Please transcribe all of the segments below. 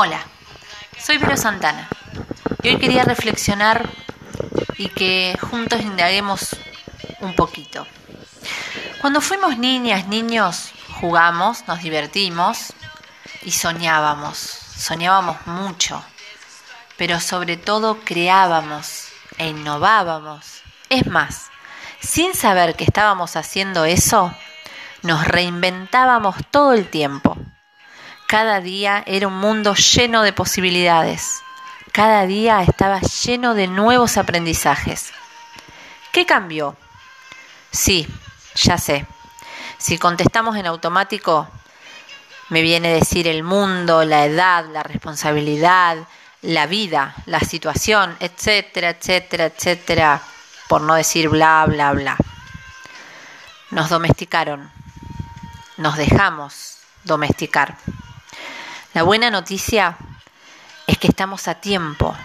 Hola, soy Vero Santana y hoy quería reflexionar y que juntos indaguemos un poquito. Cuando fuimos niñas, niños, jugamos, nos divertimos y soñábamos, soñábamos mucho, pero sobre todo creábamos e innovábamos. Es más, sin saber que estábamos haciendo eso, nos reinventábamos todo el tiempo. Cada día era un mundo lleno de posibilidades. Cada día estaba lleno de nuevos aprendizajes. ¿Qué cambió? Sí, ya sé. Si contestamos en automático, me viene a decir el mundo, la edad, la responsabilidad, la vida, la situación, etcétera, etcétera, etcétera, por no decir bla, bla, bla. Nos domesticaron, nos dejamos domesticar. La buena noticia es que estamos a tiempo.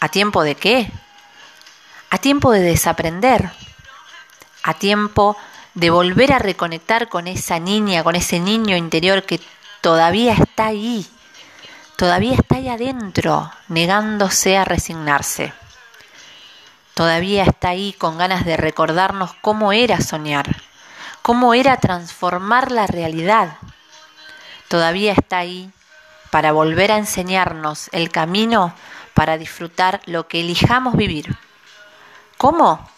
¿A tiempo de qué? A tiempo de desaprender. A tiempo de volver a reconectar con esa niña, con ese niño interior que todavía está ahí, todavía está ahí adentro, negándose a resignarse. Todavía está ahí con ganas de recordarnos cómo era soñar, cómo era transformar la realidad. Todavía está ahí para volver a enseñarnos el camino para disfrutar lo que elijamos vivir. ¿Cómo?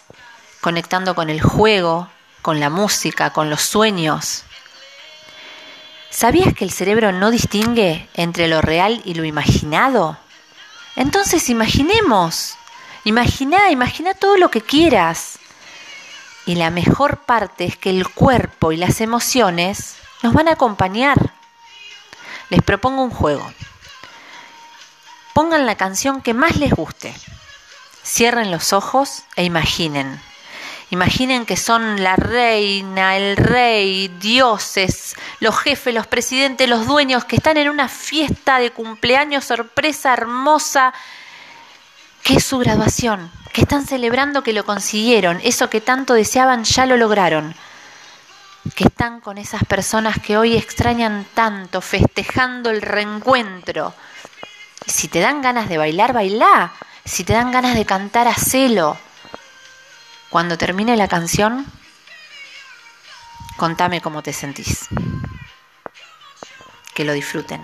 Conectando con el juego, con la música, con los sueños. ¿Sabías que el cerebro no distingue entre lo real y lo imaginado? Entonces imaginemos, imagina, imagina todo lo que quieras. Y la mejor parte es que el cuerpo y las emociones nos van a acompañar. Les propongo un juego. Pongan la canción que más les guste. Cierren los ojos e imaginen. Imaginen que son la reina, el rey, dioses, los jefes, los presidentes, los dueños que están en una fiesta de cumpleaños sorpresa hermosa, que es su graduación, que están celebrando que lo consiguieron, eso que tanto deseaban ya lo lograron que están con esas personas que hoy extrañan tanto, festejando el reencuentro. Si te dan ganas de bailar, bailá. Si te dan ganas de cantar, hacelo. Cuando termine la canción, contame cómo te sentís. Que lo disfruten.